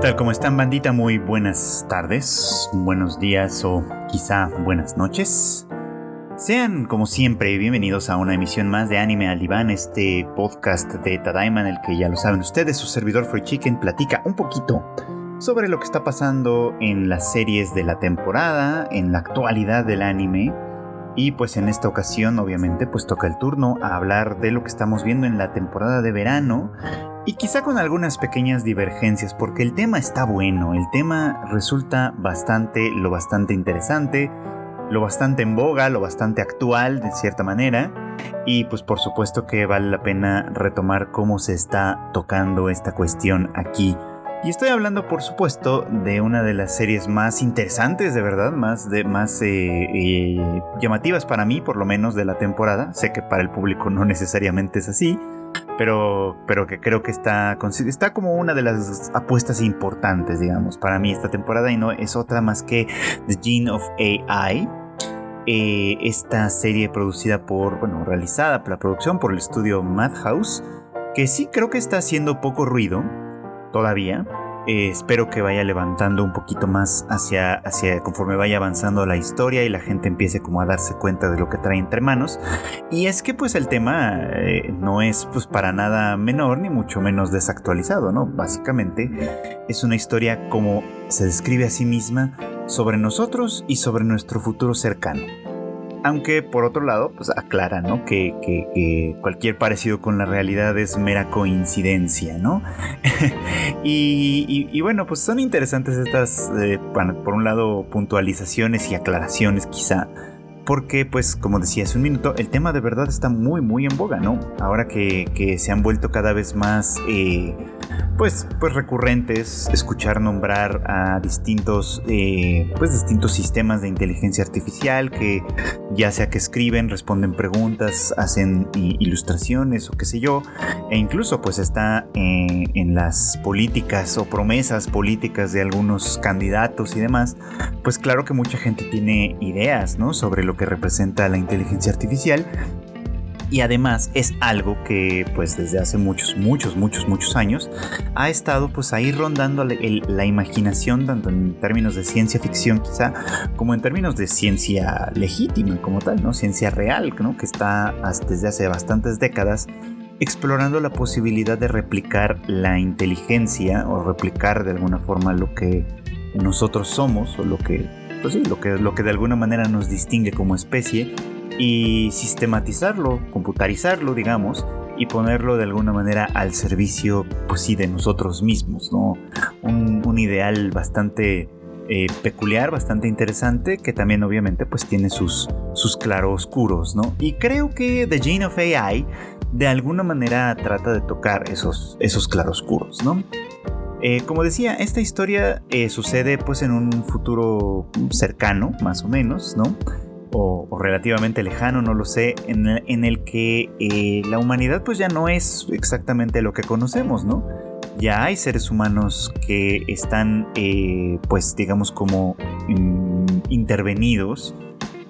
¿qué tal? ¿Cómo están, bandita? Muy buenas tardes, buenos días o quizá buenas noches. Sean, como siempre, bienvenidos a una emisión más de Anime al este podcast de Tadaima en el que ya lo saben ustedes, su servidor Free Chicken platica un poquito sobre lo que está pasando en las series de la temporada, en la actualidad del anime. Y pues en esta ocasión obviamente pues toca el turno a hablar de lo que estamos viendo en la temporada de verano y quizá con algunas pequeñas divergencias porque el tema está bueno, el tema resulta bastante, lo bastante interesante, lo bastante en boga, lo bastante actual de cierta manera. Y pues por supuesto que vale la pena retomar cómo se está tocando esta cuestión aquí. Y estoy hablando por supuesto de una de las series más interesantes de verdad, más, de, más eh, eh, llamativas para mí por lo menos de la temporada. Sé que para el público no necesariamente es así pero, pero que creo que está, está como una de las apuestas importantes, digamos, para mí esta temporada y no es otra más que The Gene of AI. Eh, esta serie producida por, bueno, realizada por la producción por el estudio Madhouse, que sí creo que está haciendo poco ruido todavía, eh, espero que vaya levantando un poquito más hacia, hacia conforme vaya avanzando la historia y la gente empiece como a darse cuenta de lo que trae entre manos. Y es que pues el tema eh, no es pues para nada menor ni mucho menos desactualizado, ¿no? Básicamente es una historia como se describe a sí misma sobre nosotros y sobre nuestro futuro cercano. Aunque por otro lado, pues aclara, ¿no? Que, cualquier parecido con la realidad es mera coincidencia, ¿no? y, bueno, pues son interesantes estas, eh, por un lado, puntualizaciones y aclaraciones quizá porque pues como decía hace un minuto, el tema de verdad está muy muy en boga, ¿no? Ahora que, se han vuelto cada vez más eh, pues, pues recurrentes escuchar nombrar a distintos eh, pues distintos sistemas de inteligencia artificial que ya sea que escriben, responden preguntas, hacen ilustraciones o qué sé yo, e incluso pues está eh, en las políticas o promesas políticas de algunos candidatos y demás, pues claro que mucha gente tiene ideas, ¿no? Sobre lo que representa la inteligencia artificial y además es algo que pues desde hace muchos, muchos, muchos, muchos años ha estado pues ahí rondando la imaginación tanto en términos de ciencia ficción quizá como en términos de ciencia legítima como tal, ¿no? Ciencia real, ¿no? Que está desde hace bastantes décadas explorando la posibilidad de replicar la inteligencia o replicar de alguna forma lo que nosotros somos o lo que pues sí, lo que, lo que de alguna manera nos distingue como especie y sistematizarlo, computarizarlo, digamos, y ponerlo de alguna manera al servicio, pues sí, de nosotros mismos, ¿no? Un, ideal bastante eh, peculiar, bastante interesante, que también obviamente pues tiene sus, sus claroscuros, ¿no? Y creo que The Gene of AI de alguna manera trata de tocar esos, esos claroscuros, ¿no? Eh, como decía, esta historia eh, sucede pues en un futuro cercano, más o menos, ¿no? O, relativamente lejano, no lo sé, en el, que eh, la humanidad pues ya no es exactamente lo que conocemos, ¿no? Ya hay seres humanos que están pues digamos como mm, intervenidos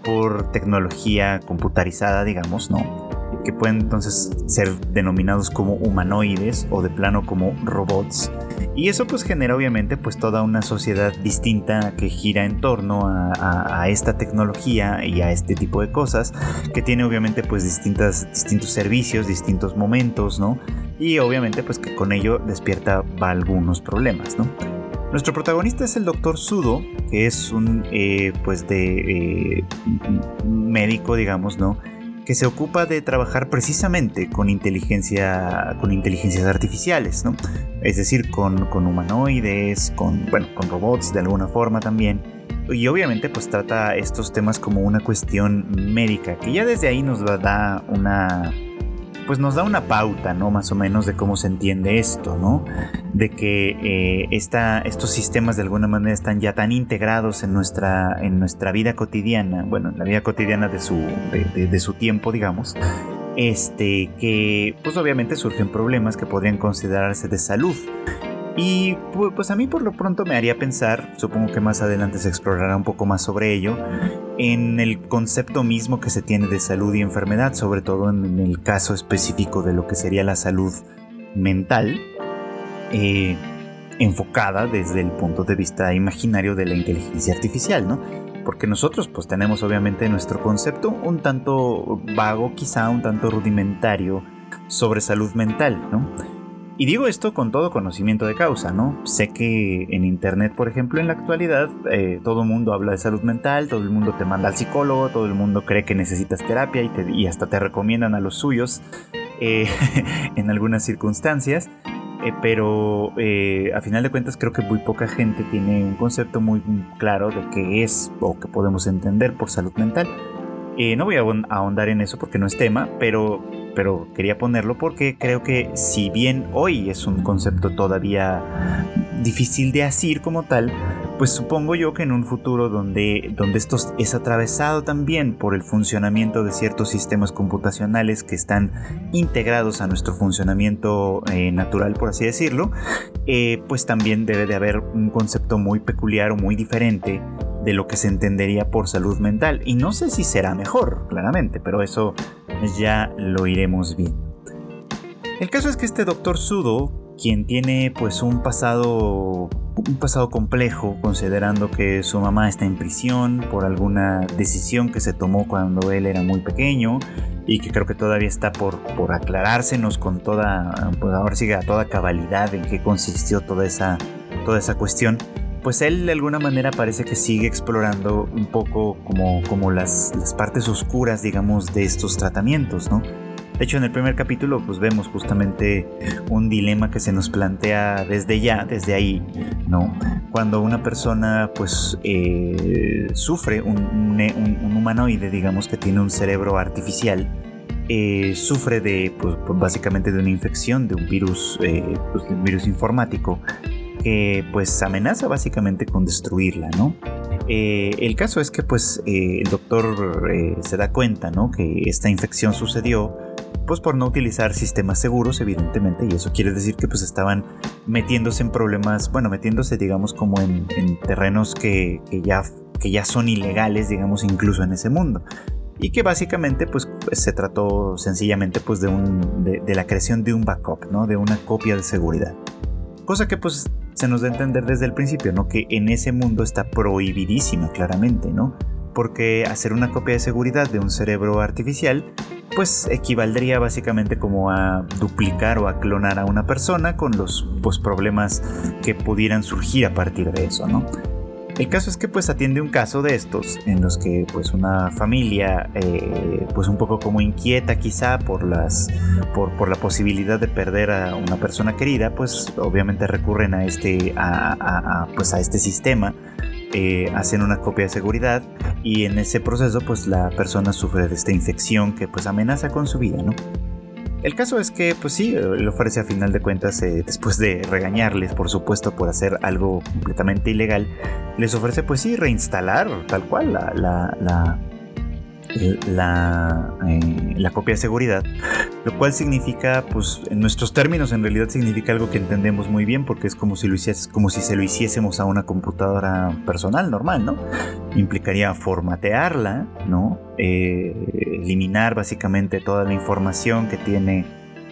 por tecnología computarizada, digamos, ¿no? Que pueden entonces ser denominados como humanoides o de plano como robots y eso pues genera obviamente pues toda una sociedad distinta que gira en torno a, esta tecnología y a este tipo de cosas, que tiene obviamente pues distintas, distintos servicios, distintos momentos, ¿no? Y obviamente pues que con ello despierta algunos problemas, ¿no? Nuestro protagonista es el doctor Sudo, que es un eh, pues de eh, médico, digamos, ¿no? Que se ocupa de trabajar precisamente con inteligencia, con inteligencias artificiales, ¿no? Es decir, con, con humanoides, con, bueno, con robots de alguna forma también. Y obviamente pues trata estos temas como una cuestión médica, que ya desde ahí nos da una, pues nos da una pauta, ¿no? Más o menos de cómo se entiende esto, ¿no? De que eh, estos sistemas de alguna manera están ya tan integrados en nuestra, en nuestra vida cotidiana, bueno, en la vida cotidiana de su, de su tiempo, digamos, este, que pues obviamente surgen problemas que podrían considerarse de salud. Y pues a mí por lo pronto me haría pensar, supongo que más adelante se explorará un poco más sobre ello, en el concepto mismo que se tiene de salud y enfermedad, sobre todo en el caso específico de lo que sería la salud mental. Eh, enfocada desde el punto de vista imaginario de la inteligencia artificial, ¿no? Porque nosotros pues tenemos obviamente nuestro concepto un tanto vago, quizá un tanto rudimentario sobre salud mental, ¿no? Y digo esto con todo conocimiento de causa, ¿no? Sé que en Internet, por ejemplo, en la actualidad, eh, todo el mundo habla de salud mental, todo el mundo te manda al psicólogo, todo el mundo cree que necesitas terapia y, hasta te recomiendan a los suyos eh, en algunas circunstancias. Eh, pero a final de cuentas creo que muy poca gente tiene un concepto muy claro de qué es o qué podemos entender por salud mental. no voy a ahondar en eso porque no es tema, pero pero quería ponerlo porque creo que si bien hoy es un concepto todavía difícil de asir como tal, pues supongo yo que en un futuro donde, donde esto es atravesado también por el funcionamiento de ciertos sistemas computacionales que están integrados a nuestro funcionamiento eh, natural, por así decirlo, eh, pues también debe de haber un concepto muy peculiar o muy diferente de lo que se entendería por salud mental. Y no sé si será mejor, claramente, pero eso ya lo iremos viendo. El caso es que este doctor Sudo, quien tiene pues un pasado un pasado complejo considerando que su mamá está en prisión por alguna decisión que se tomó cuando él era muy pequeño y que creo que todavía está por, por aclarársenos con toda, pues ahora sigue a toda cabalidad en qué consistió toda esa, toda esa cuestión pues él de alguna manera parece que sigue explorando un poco como, como las, las, partes oscuras, digamos, de estos tratamientos, ¿no? De hecho, en el primer capítulo, pues vemos justamente un dilema que se nos plantea desde ya, desde ahí, ¿no? Cuando una persona, pues, eh, sufre un, un, humanoide, digamos, que tiene un cerebro artificial, eh, sufre de, pues, básicamente de una infección, de un virus, eh, pues, de un virus informático, que pues amenaza básicamente con destruirla, ¿no? Eh, el caso es que pues eh, el doctor eh, se da cuenta, ¿no? Que esta infección sucedió pues por no utilizar sistemas seguros, evidentemente, y eso quiere decir que pues estaban metiéndose en problemas, bueno, metiéndose digamos como en, terrenos que, ya, que ya son ilegales, digamos, incluso en ese mundo y que básicamente pues se trató sencillamente pues de, un, de, la creación de un backup, ¿no? de una copia de seguridad. Cosa que pues se nos da a entender desde el principio, ¿no? Que en ese mundo está prohibidísima, claramente, ¿no? Porque hacer una copia de seguridad de un cerebro artificial, pues equivaldría básicamente como a duplicar o a clonar a una persona con los pues, problemas que pudieran surgir a partir de eso, ¿no? El caso es que pues atiende un caso de estos en los que pues una familia eh, pues un poco como inquieta quizá por las por, por, la posibilidad de perder a una persona querida pues obviamente recurren a este a, pues a este sistema eh, hacen una copia de seguridad y en ese proceso pues la persona sufre de esta infección que pues amenaza con su vida no el caso es que, pues sí, le ofrece a final de cuentas, eh, después de regañarles, por supuesto, por hacer algo completamente ilegal, les ofrece, pues sí, reinstalar tal cual la, la, la, eh, la, copia de seguridad, lo cual significa, pues en nuestros términos en realidad significa algo que entendemos muy bien porque es como si, lo hicieses, como si se lo hiciésemos a una computadora personal normal, ¿no? Implicaría formatearla, ¿no? Eh, eliminar básicamente toda la información que tiene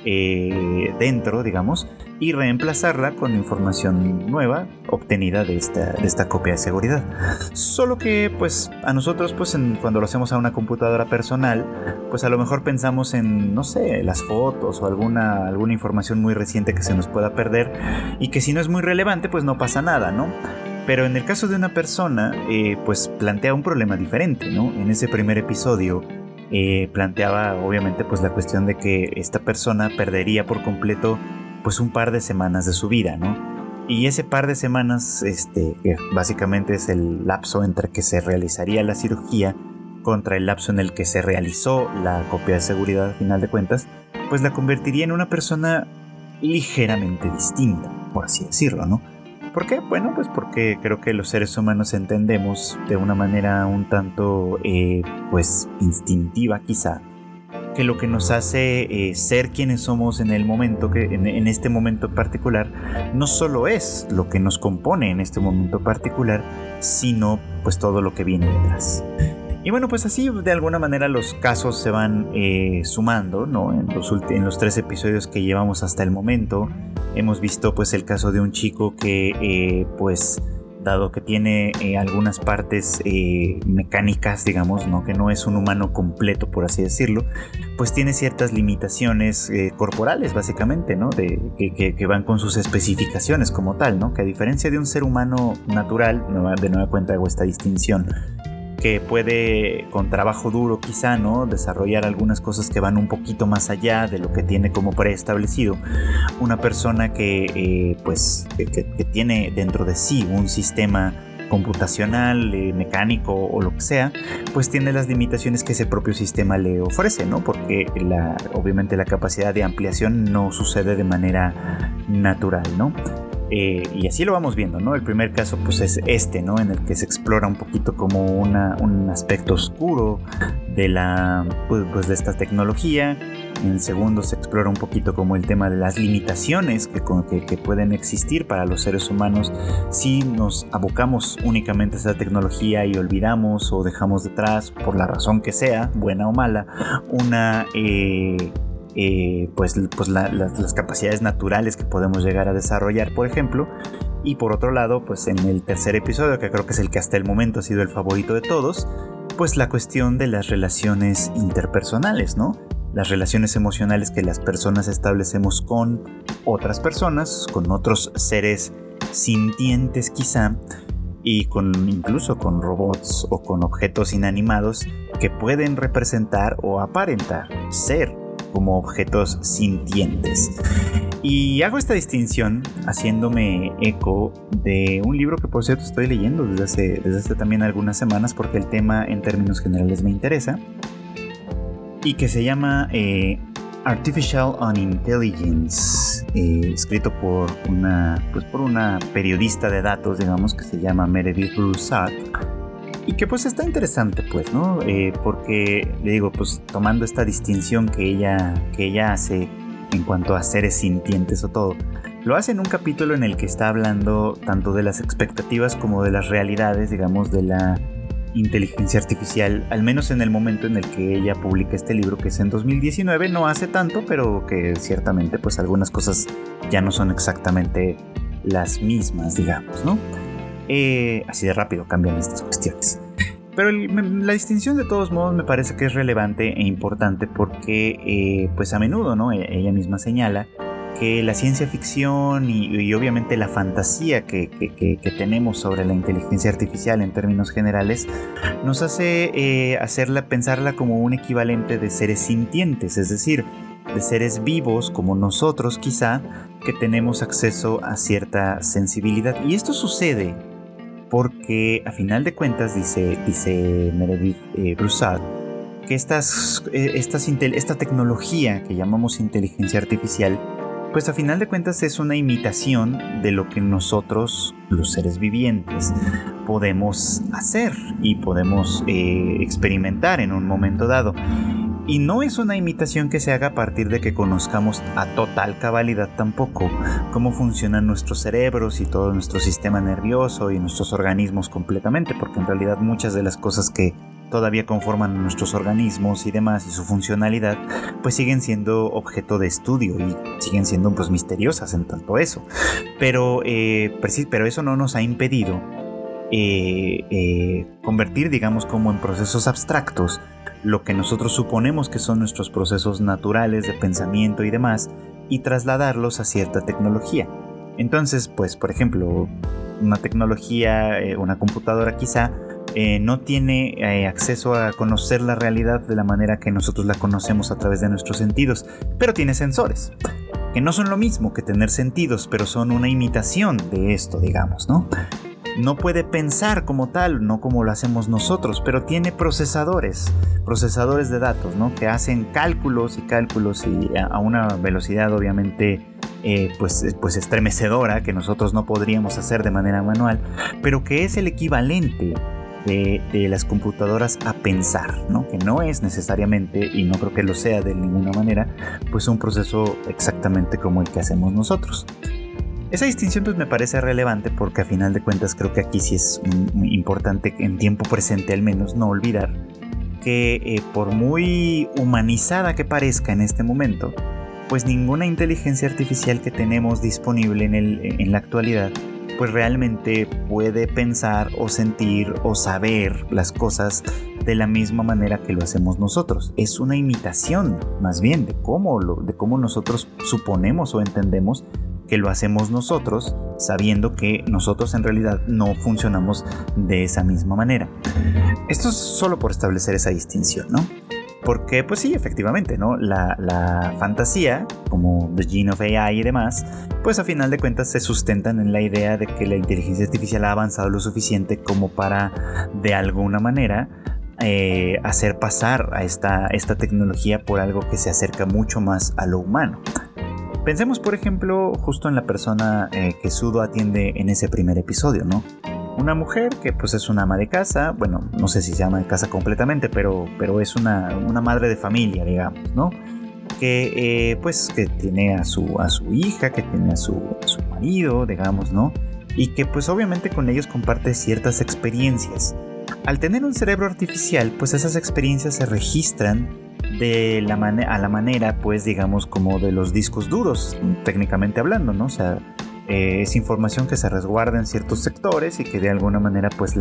eh, dentro, digamos, y reemplazarla con información nueva obtenida de esta, de esta copia de seguridad. Solo que pues a nosotros pues cuando lo hacemos a una computadora personal pues a lo mejor pensamos en no sé las fotos o alguna, alguna información muy reciente que se nos pueda perder y que si no es muy relevante pues no pasa nada, ¿no? Pero en el caso de una persona, eh, pues plantea un problema diferente, ¿no? En ese primer episodio eh, planteaba obviamente pues la cuestión de que esta persona perdería por completo pues un par de semanas de su vida, ¿no? Y ese par de semanas, este, que básicamente es el lapso entre que se realizaría la cirugía contra el lapso en el que se realizó la copia de seguridad, al final de cuentas, pues la convertiría en una persona ligeramente distinta, por así decirlo, ¿no? ¿Por qué? Bueno, pues porque creo que los seres humanos entendemos de una manera un tanto, eh, pues, instintiva quizá, que lo que nos hace eh, ser quienes somos en el momento, que en, este momento particular, no solo es lo que nos compone en este momento particular, sino pues todo lo que viene detrás. Y bueno, pues así de alguna manera los casos se van eh, sumando, ¿no? En los, en los tres episodios que llevamos hasta el momento, hemos visto pues el caso de un chico que eh, pues dado que tiene eh, algunas partes mecánicas, digamos, ¿no? que no es un humano completo, por así decirlo, pues tiene ciertas limitaciones corporales, básicamente, ¿no? De, que, van con sus especificaciones como tal, ¿no? que a diferencia de un ser humano natural, de nueva cuenta hago esta distinción, que puede con trabajo duro quizá, ¿no? Desarrollar algunas cosas que van un poquito más allá de lo que tiene como preestablecido. Una persona que eh, pues que, tiene dentro de sí un sistema computacional, eh, mecánico o lo que sea, pues tiene las limitaciones que ese propio sistema le ofrece, ¿no? Porque la, obviamente la capacidad de ampliación no sucede de manera natural, ¿no? Eh, y así lo vamos viendo, ¿no? El primer caso pues es este, ¿no? En el que se explora un poquito como un aspecto oscuro de la, pues, pues, de esta tecnología. En segundo se explora un poquito como el tema de las limitaciones que pueden existir para los seres humanos si nos abocamos únicamente a esa tecnología y olvidamos o dejamos detrás, por la razón que sea, buena o mala, una... Eh, eh, pues, pues las capacidades naturales que podemos llegar a desarrollar, por ejemplo. Y por otro lado, pues en el tercer episodio, que creo que es el que hasta el momento ha sido el favorito de todos, pues la cuestión de las relaciones interpersonales, ¿no? Las relaciones emocionales que las personas establecemos con otras personas, con otros seres sintientes quizá, y con incluso con robots o con objetos inanimados que pueden representar o aparentar ser como objetos sintientes. Y hago esta distinción haciéndome eco de un libro que por cierto estoy leyendo desde hace, desde hace también algunas semanas porque el tema en términos generales me interesa y que se llama eh, Artificial Unintelligence, eh, escrito por una, pues por una periodista de datos, digamos, que se llama Meredith Broussard y que pues está interesante, pues, ¿no? Eh, porque, le digo, pues tomando esta distinción que ella, que ella hace en cuanto a seres sintientes o todo, lo hace en un capítulo en el que está hablando tanto de las expectativas como de las realidades, digamos, de la inteligencia artificial, al menos en el momento en el que ella publica este libro, que es en 2019, no hace tanto, pero que ciertamente pues algunas cosas ya no son exactamente las mismas, digamos, ¿no? Eh, así de rápido cambian estas cuestiones. Pero la distinción de todos modos me parece que es relevante e importante porque eh, pues a menudo ¿no? E, ella misma señala que la ciencia ficción y, obviamente la fantasía que, tenemos sobre la inteligencia artificial en términos generales nos hace eh, hacerla, pensarla como un equivalente de seres sintientes, es decir, de seres vivos como nosotros quizá, que tenemos acceso a cierta sensibilidad. Y esto sucede porque a final de cuentas dice, dice Meredith eh, Broussard que eh, esta tecnología que llamamos inteligencia artificial, pues a final de cuentas es una imitación de lo que nosotros, los seres vivientes, podemos hacer y podemos eh, experimentar en un momento dado. Y no es una imitación que se haga a partir de que conozcamos a total cabalidad tampoco cómo funcionan nuestros cerebros y todo nuestro sistema nervioso y nuestros organismos completamente, porque en realidad muchas de las cosas que todavía conforman nuestros organismos y demás y su funcionalidad, pues siguen siendo objeto de estudio y siguen siendo pues misteriosas en tanto eso. Pero, eh, pero eso no nos ha impedido eh, eh, convertir, digamos, como en procesos abstractos lo que nosotros suponemos que son nuestros procesos naturales de pensamiento y demás, y trasladarlos a cierta tecnología. Entonces, pues, por ejemplo, una tecnología, eh, una computadora quizá, eh, no tiene eh, acceso a conocer la realidad de la manera que nosotros la conocemos a través de nuestros sentidos, pero tiene sensores, que no son lo mismo que tener sentidos, pero son una imitación de esto, digamos, ¿no? No puede pensar como tal, no como lo hacemos nosotros, pero tiene procesadores, procesadores de datos, ¿no? Que hacen cálculos y cálculos y a una velocidad obviamente eh, pues, pues estremecedora que nosotros no podríamos hacer de manera manual, pero que es el equivalente de, de, las computadoras a pensar, ¿no? que no es necesariamente, y no creo que lo sea de ninguna manera, pues un proceso exactamente como el que hacemos nosotros. Esa distinción pues me parece relevante porque a final de cuentas creo que aquí sí es importante en tiempo presente al menos no olvidar que eh, por muy humanizada que parezca en este momento, pues ninguna inteligencia artificial que tenemos disponible en, en la actualidad pues realmente puede pensar o sentir o saber las cosas de la misma manera que lo hacemos nosotros. Es una imitación más bien de cómo, lo, de cómo nosotros suponemos o entendemos que lo hacemos nosotros, sabiendo que nosotros en realidad no funcionamos de esa misma manera. Esto es solo por establecer esa distinción, ¿no? Porque, pues sí, efectivamente, ¿no? La, fantasía, como The Gene of AI y demás, pues a final de cuentas se sustentan en la idea de que la inteligencia artificial ha avanzado lo suficiente como para, de alguna manera, eh, hacer pasar a esta, esta tecnología por algo que se acerca mucho más a lo humano. Pensemos, por ejemplo, justo en la persona eh, que Sudo atiende en ese primer episodio, ¿no? Una mujer que pues es una ama de casa, bueno, no sé si se llama de casa completamente, pero, pero es una, madre de familia, digamos, ¿no? Que eh, pues que tiene a su, a su hija, que tiene a su, a su marido, digamos, ¿no? Y que pues obviamente con ellos comparte ciertas experiencias. Al tener un cerebro artificial, pues esas experiencias se registran de la a la manera, pues digamos, como de los discos duros, técnicamente hablando, ¿no? O sea, eh, es información que se resguarda en ciertos sectores y que de alguna manera pues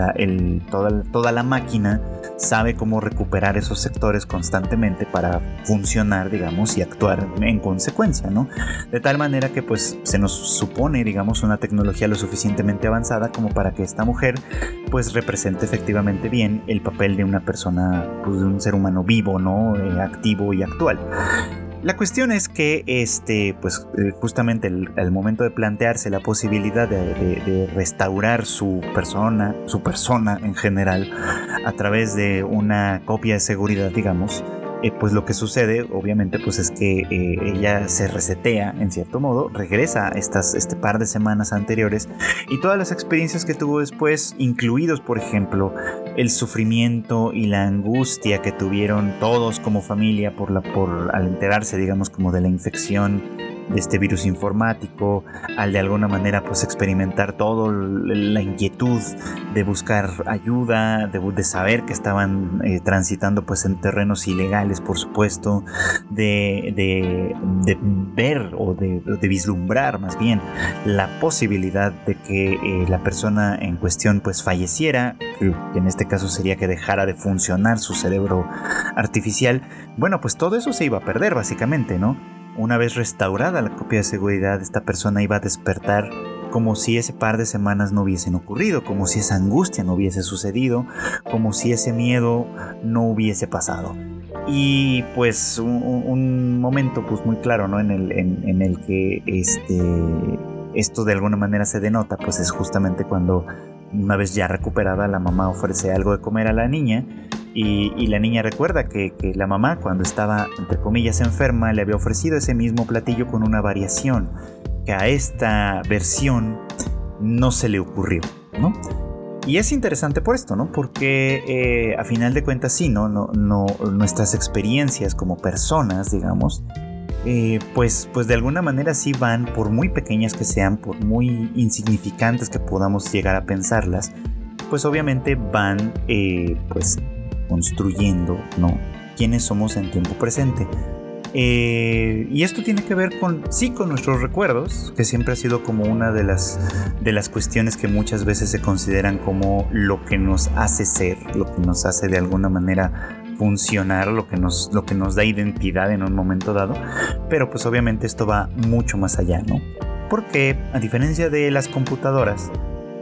toda la máquina sabe cómo recuperar esos sectores constantemente para funcionar, digamos, y actuar en consecuencia, ¿no? De tal manera que pues se nos supone, digamos, una tecnología lo suficientemente avanzada como para que esta mujer pues represente efectivamente bien el papel de una persona, pues de un ser humano vivo, ¿no? Eh, activo y actual. La cuestión es que, este, pues, eh, justamente al momento de plantearse la posibilidad de, restaurar su persona, su persona en general, a través de una copia de seguridad, digamos, eh, pues lo que sucede obviamente pues es que eh, ella se resetea en cierto modo, regresa estas, este par de semanas anteriores y todas las experiencias que tuvo después, incluidos por ejemplo el sufrimiento y la angustia que tuvieron todos como familia por la, por, al enterarse digamos como de la infección este virus informático, al de alguna manera pues experimentar toda la inquietud de buscar ayuda, de, saber que estaban eh, transitando pues en terrenos ilegales por supuesto, de, de, ver o de, vislumbrar más bien la posibilidad de que eh, la persona en cuestión pues falleciera, que en este caso sería que dejara de funcionar su cerebro artificial, bueno pues todo eso se iba a perder básicamente, ¿no? Una vez restaurada la copia de seguridad, esta persona iba a despertar como si ese par de semanas no hubiesen ocurrido, como si esa angustia no hubiese sucedido, como si ese miedo no hubiese pasado. Y pues un, momento pues muy claro, ¿no? En el, que este, esto de alguna manera se denota, pues es justamente cuando una vez ya recuperada la mamá ofrece algo de comer a la niña y, la niña recuerda que, la mamá, cuando estaba, entre comillas, enferma, le había ofrecido ese mismo platillo con una variación, que a esta versión no se le ocurrió, ¿no? Y es interesante por esto, ¿no? Porque eh, a final de cuentas sí, ¿no? No, no nuestras experiencias como personas, digamos, eh, pues, pues de alguna manera sí van, por muy pequeñas que sean, por muy insignificantes que podamos llegar a pensarlas, pues obviamente van eh, pues construyendo, ¿no? Quiénes somos en tiempo presente. Eh, y esto tiene que ver con, sí, con nuestros recuerdos, que siempre ha sido como una de las, de las cuestiones que muchas veces se consideran como lo que nos hace ser, lo que nos hace de alguna manera funcionar, lo que nos, lo que nos da identidad en un momento dado. Pero pues obviamente esto va mucho más allá, ¿no? Porque a diferencia de las computadoras,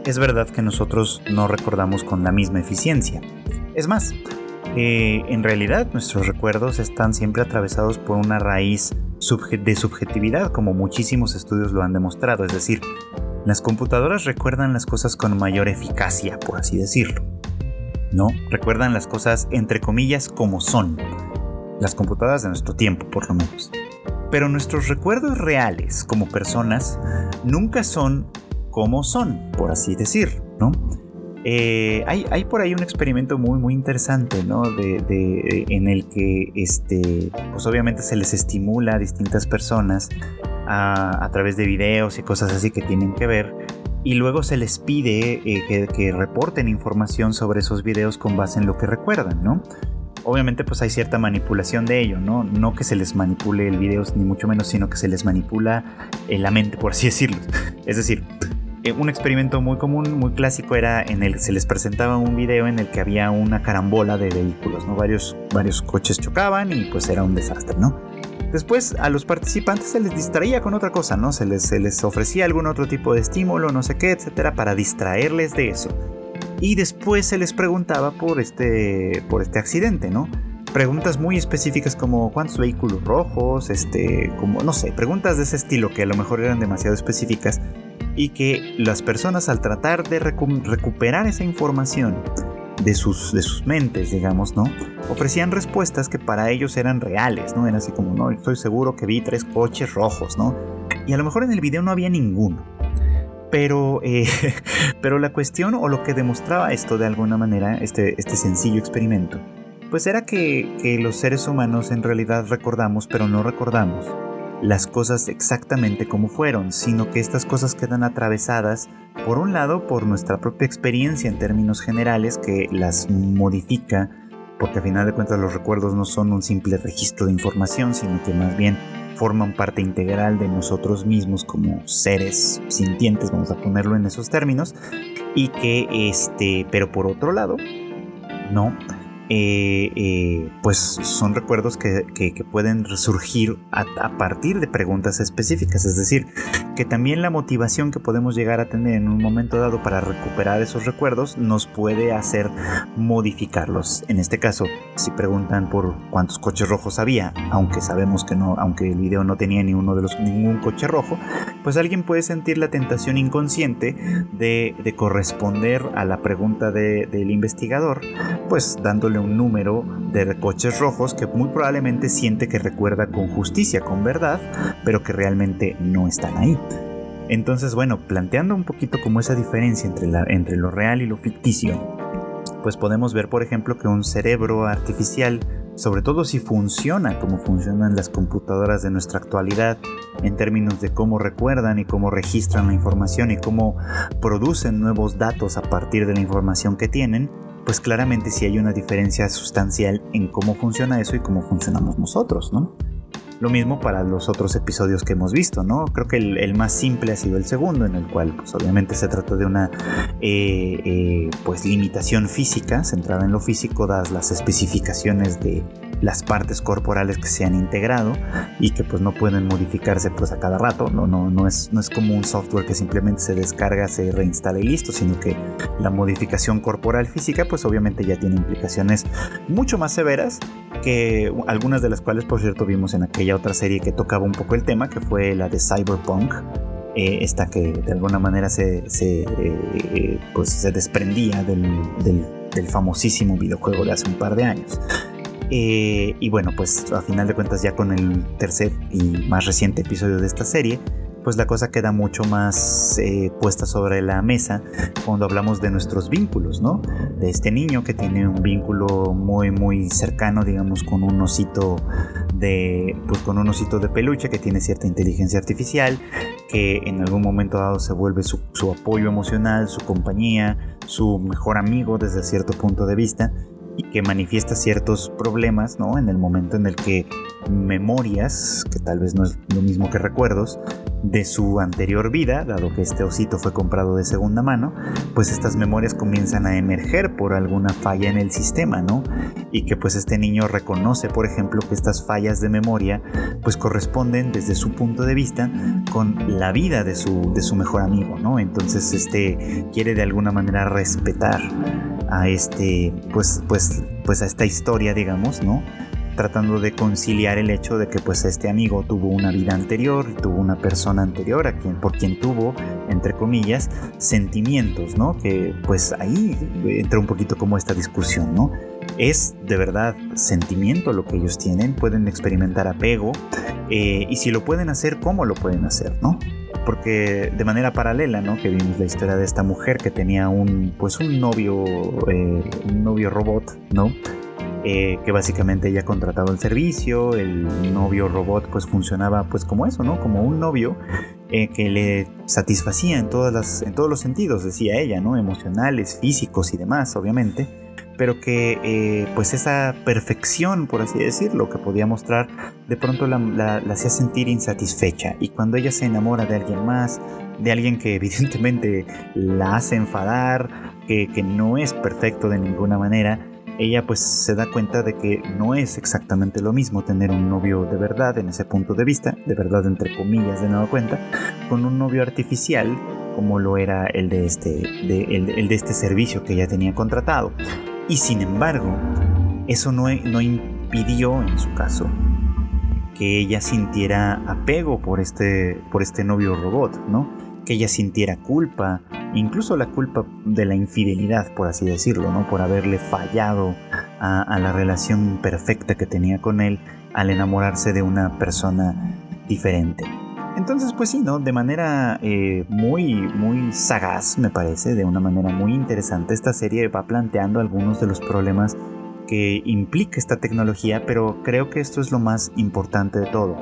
es verdad que nosotros no recordamos con la misma eficiencia. Es más, eh, en realidad nuestros recuerdos están siempre atravesados por una raíz de subjetividad, como muchísimos estudios lo han demostrado. Es decir, las computadoras recuerdan las cosas con mayor eficacia, por así decirlo. ¿No? Recuerdan las cosas entre comillas como son. Las computadoras de nuestro tiempo, por lo menos. Pero nuestros recuerdos reales como personas nunca son como son, por así decir, ¿no? Eh, hay, por ahí un experimento muy muy interesante, ¿no? De, en el que este, pues obviamente se les estimula a distintas personas a, través de videos y cosas así que tienen que ver. Y luego se les pide eh, que, reporten información sobre esos videos con base en lo que recuerdan, ¿no? obviamente pues hay cierta manipulación de ello, ¿no? No que se les manipule el video ni mucho menos, sino que se les manipula la mente, por así decirlo. Es decir, eh, un experimento muy común, muy clásico era en el que se les presentaba un video en el que había una carambola de vehículos, ¿no? Varios, varios coches chocaban y pues era un desastre, ¿no? Después a los participantes se les distraía con otra cosa, ¿no? Se les, se les ofrecía algún otro tipo de estímulo, no sé qué, etcétera, para distraerles de eso. Y después se les preguntaba por este, por este accidente, ¿no? Preguntas muy específicas como cuántos vehículos rojos, este, como, no sé, preguntas de ese estilo que a lo mejor eran demasiado específicas y que las personas al tratar de recuperar esa información de sus, de sus mentes, digamos, ¿no? Ofrecían respuestas que para ellos eran reales, ¿no? Era así como, no, estoy seguro que vi tres coches rojos, ¿no? Y a lo mejor en el video no había ninguno. Pero, eh, pero la cuestión o lo que demostraba esto de alguna manera, este, este sencillo experimento, pues era que, que los seres humanos en realidad recordamos, pero no recordamos las cosas exactamente como fueron, sino que estas cosas quedan atravesadas, por un lado, por nuestra propia experiencia en términos generales, que las modifica, porque a final de cuentas los recuerdos no son un simple registro de información, sino que más bien forman parte integral de nosotros mismos como seres sintientes, vamos a ponerlo en esos términos, y que este, pero por otro lado, no, eh, eh, pues son recuerdos que, pueden resurgir a, partir de preguntas específicas. Es decir, que también la motivación que podemos llegar a tener en un momento dado para recuperar esos recuerdos nos puede hacer modificarlos. En este caso, si preguntan por cuántos coches rojos había, aunque sabemos que no, aunque el video no tenía ni uno de los, ningún coche rojo, pues alguien puede sentir la tentación inconsciente de, corresponder a la pregunta del investigador, pues dándole un número de coches rojos que muy probablemente siente que recuerda con justicia, con verdad, pero que realmente no están ahí. Entonces, bueno, planteando un poquito como esa diferencia entre, entre lo real y lo ficticio, pues podemos ver, por ejemplo, que un cerebro artificial, sobre todo si funciona como funcionan las computadoras de nuestra actualidad, en términos de cómo recuerdan y cómo registran la información y cómo producen nuevos datos a partir de la información que tienen, pues claramente sí hay una diferencia sustancial en cómo funciona eso y cómo funcionamos nosotros, ¿no? Lo mismo para los otros episodios que hemos visto, ¿no? Creo que el, más simple ha sido el segundo, en el cual, pues obviamente se trata de una, eh, eh, pues limitación física, centrada en lo físico, dadas las especificaciones de las partes corporales que se han integrado y que pues no pueden modificarse pues a cada rato, no, no, no, es, no es como un software que simplemente se descarga, se reinstala y listo, sino que la modificación corporal física pues obviamente ya tiene implicaciones mucho más severas que algunas de las cuales por cierto vimos en aquella otra serie que tocaba un poco el tema, que fue la de Cyberpunk. Eh, esta que de alguna manera se, se eh, pues se desprendía del famosísimo videojuego de hace un par de años. Eh, y bueno, pues a final de cuentas ya con el tercer y más reciente episodio de esta serie, pues la cosa queda mucho más eh, puesta sobre la mesa cuando hablamos de nuestros vínculos, ¿no? De este niño que tiene un vínculo muy, muy cercano, digamos, con un osito de, pues con un osito de peluche que tiene cierta inteligencia artificial, que en algún momento dado se vuelve su, su apoyo emocional, su compañía, su mejor amigo desde cierto punto de vista y que manifiesta ciertos problemas, ¿no? En el momento en el que memorias, que tal vez no es lo mismo que recuerdos, de su anterior vida, dado que este osito fue comprado de segunda mano, pues estas memorias comienzan a emerger por alguna falla en el sistema, ¿no? Y que pues este niño reconoce, por ejemplo, que estas fallas de memoria pues corresponden desde su punto de vista con la vida de su, de su mejor amigo, ¿no? Entonces este quiere de alguna manera respetar a este, pues, pues, pues a esta historia, digamos, ¿no? Tratando de conciliar el hecho de que pues este amigo tuvo una vida anterior, tuvo una persona anterior a quien, por quien tuvo, entre comillas, sentimientos, ¿no? Que pues ahí entra un poquito como esta discusión, ¿no? Es de verdad sentimiento lo que ellos tienen, pueden experimentar apego eh, y si lo pueden hacer, ¿cómo lo pueden hacer, ¿no? Porque de manera paralela, ¿no? Que vimos la historia de esta mujer que tenía un, pues un novio, eh, un novio robot, ¿no? Eh, que básicamente ella contrataba el servicio, el novio robot pues funcionaba pues como eso, ¿no? Como un novio eh, que le satisfacía en, todas las, en todos los sentidos, decía ella, ¿no? Emocionales, físicos y demás, obviamente pero que eh, pues esa perfección, por así decirlo, que podía mostrar, de pronto la, hacía sentir insatisfecha. Y cuando ella se enamora de alguien más, de alguien que evidentemente la hace enfadar, que, que no es perfecto de ninguna manera, ella pues se da cuenta de que no es exactamente lo mismo tener un novio de verdad en ese punto de vista, de verdad entre comillas de nueva cuenta, con un novio artificial como lo era el de este, el de este servicio que ella tenía contratado. Y sin embargo, eso no, no impidió en su caso que ella sintiera apego por este, por este novio robot, ¿no? Que ella sintiera culpa, incluso la culpa de la infidelidad, por así decirlo, ¿no? Por haberle fallado a, a la relación perfecta que tenía con él al enamorarse de una persona diferente. Entonces, pues sí, ¿no? De manera eh, muy, muy sagaz, me parece, de una manera muy interesante, esta serie va planteando algunos de los problemas que implica esta tecnología, pero creo que esto es lo más importante de todo.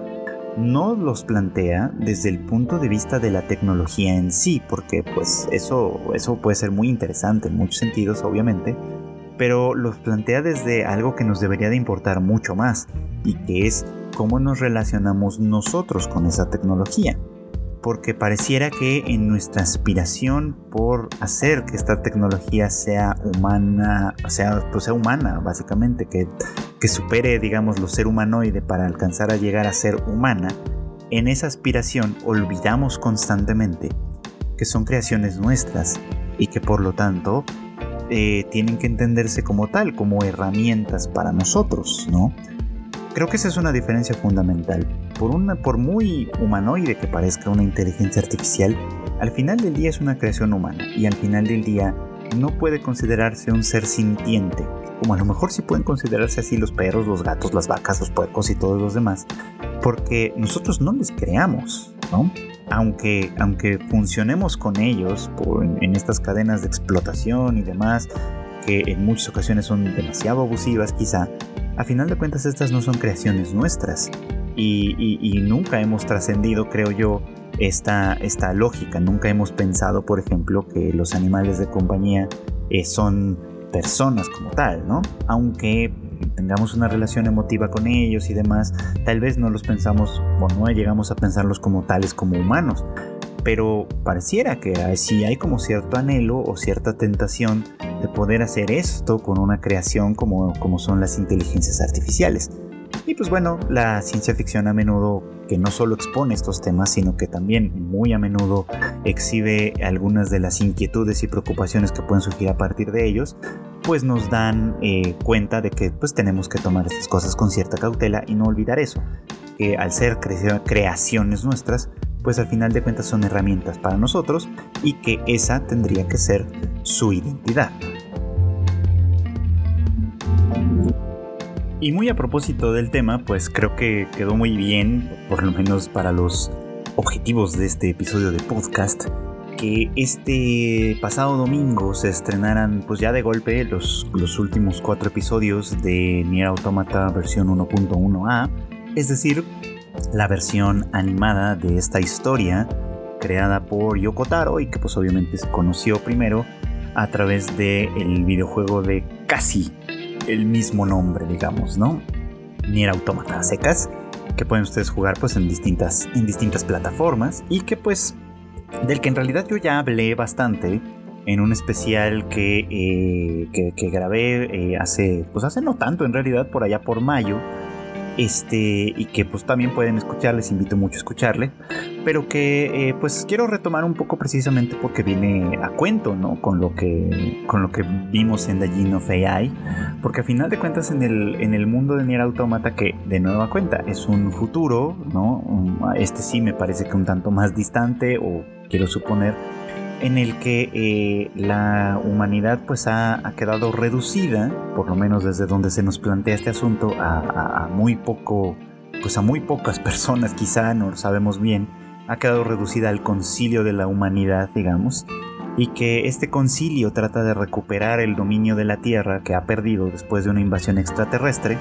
No los plantea desde el punto de vista de la tecnología en sí, porque pues eso, eso puede ser muy interesante en muchos sentidos, obviamente, pero los plantea desde algo que nos debería de importar mucho más, y que es cómo nos relacionamos nosotros con esa tecnología. Porque pareciera que en nuestra aspiración por hacer que esta tecnología sea humana, sea, pues sea humana, básicamente, que, que supere, digamos, lo ser humanoide para alcanzar a llegar a ser humana, en esa aspiración olvidamos constantemente que son creaciones nuestras y que por lo tanto eh, tienen que entenderse como tal, como herramientas para nosotros, ¿no? Creo que esa es una diferencia fundamental. Por, una, por muy humanoide que parezca una inteligencia artificial, al final del día es una creación humana y al final del día no puede considerarse un ser sintiente, como a lo mejor sí pueden considerarse así los perros, los gatos, las vacas, los puercos y todos los demás, porque nosotros no les creamos, ¿no? Aunque, aunque funcionemos con ellos en estas cadenas de explotación y demás, que en muchas ocasiones son demasiado abusivas quizá, a final de cuentas estas no son creaciones nuestras y, nunca hemos trascendido, creo yo, esta, esta lógica. Nunca hemos pensado, por ejemplo, que los animales de compañía eh, son personas como tal, ¿no? Aunque tengamos una relación emotiva con ellos y demás, tal vez no los pensamos o no llegamos a pensarlos como tales como humanos. Pero pareciera que sí hay como cierto anhelo o cierta tentación de poder hacer esto con una creación como, como son las inteligencias artificiales. Y pues bueno, la ciencia ficción a menudo que no solo expone estos temas, sino que también muy a menudo exhibe algunas de las inquietudes y preocupaciones que pueden surgir a partir de ellos, pues nos dan eh, cuenta de que pues tenemos que tomar estas cosas con cierta cautela y no olvidar eso, que al ser creaciones nuestras, pues al final de cuentas son herramientas para nosotros y que esa tendría que ser su identidad. Y muy a propósito del tema, pues creo que quedó muy bien, por lo menos para los objetivos de este episodio de podcast, que este pasado domingo se estrenaran pues ya de golpe los, los últimos cuatro episodios de Nier Automata versión 1.1a, es decir, la versión animada de esta historia creada por Yoko Taro y que pues obviamente se conoció primero a través del videojuego de casi el mismo nombre, digamos, ¿no? Nier Automata secas, que pueden ustedes jugar pues en distintas, en distintas plataformas y que pues del que en realidad yo ya hablé bastante en un especial que, eh, que, grabé eh, hace, pues hace no tanto en realidad, por allá por mayo, este, y que pues también pueden escuchar, les invito mucho a escucharle, pero que eh, pues quiero retomar un poco precisamente porque viene a cuento, ¿no? Con lo que, con lo que vimos en The Gene of AI, porque a final de cuentas en el, en el mundo de Nier Automata, que de nueva cuenta es un futuro, ¿no? Este sí me parece que un tanto más distante, o quiero suponer, en el que eh, la humanidad pues ha, quedado reducida, por lo menos desde donde se nos plantea este asunto, a, muy poco, pues a muy pocas personas quizá, no lo sabemos bien, ha quedado reducida al concilio de la humanidad, digamos, y que este concilio trata de recuperar el dominio de la Tierra que ha perdido después de una invasión extraterrestre,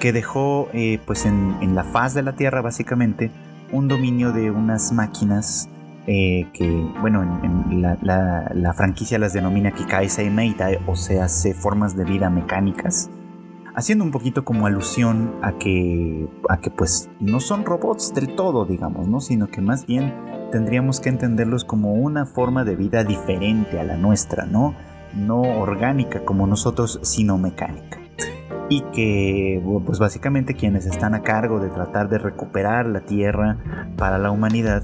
que dejó eh, pues en, en la faz de la Tierra básicamente un dominio de unas máquinas eh, que, bueno, en, la, franquicia las denomina Kikaisei Meitai, o sea, se formas de vida mecánicas, haciendo un poquito como alusión a que, a que pues no son robots del todo, digamos, ¿no? Sino que más bien tendríamos que entenderlos como una forma de vida diferente a la nuestra, ¿no? No orgánica como nosotros, sino mecánica y que pues básicamente quienes están a cargo de tratar de recuperar la Tierra para la humanidad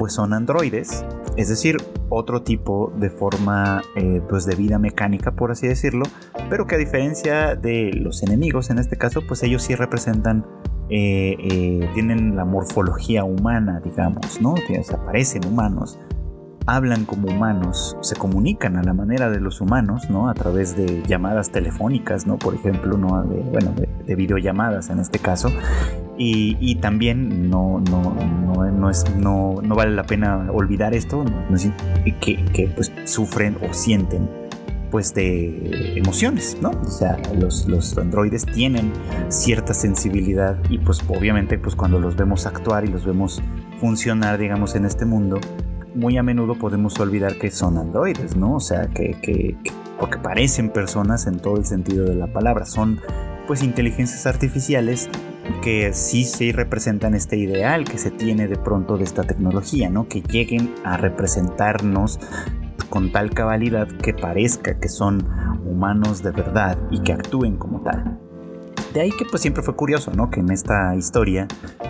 pues son androides, es decir, otro tipo de forma eh, pues de vida mecánica por así decirlo, pero que a diferencia de los enemigos en este caso pues ellos sí representan eh, eh, tienen la morfología humana digamos, ¿no? O sea, parecen humanos hablan como humanos, se comunican a la manera de los humanos, ¿no? A través de llamadas telefónicas, ¿no? Por ejemplo, ¿no? De, bueno, de, videollamadas en este caso. Y, también no, no, no, no, es, no, no vale la pena olvidar esto, que, que pues sufren o sienten pues de emociones, ¿no? O sea, los, los, androides tienen cierta sensibilidad y pues obviamente pues cuando los vemos actuar y los vemos funcionar, digamos, en este mundo, muy a menudo podemos olvidar que son androides, ¿no? O sea, que, porque parecen personas en todo el sentido de la palabra, son pues inteligencias artificiales que sí sí representan este ideal que se tiene de pronto de esta tecnología, ¿no? Que lleguen a representarnos con tal cabalidad que parezca que son humanos de verdad y que actúen como tal. De ahí que pues siempre fue curioso, ¿no? Que en esta historia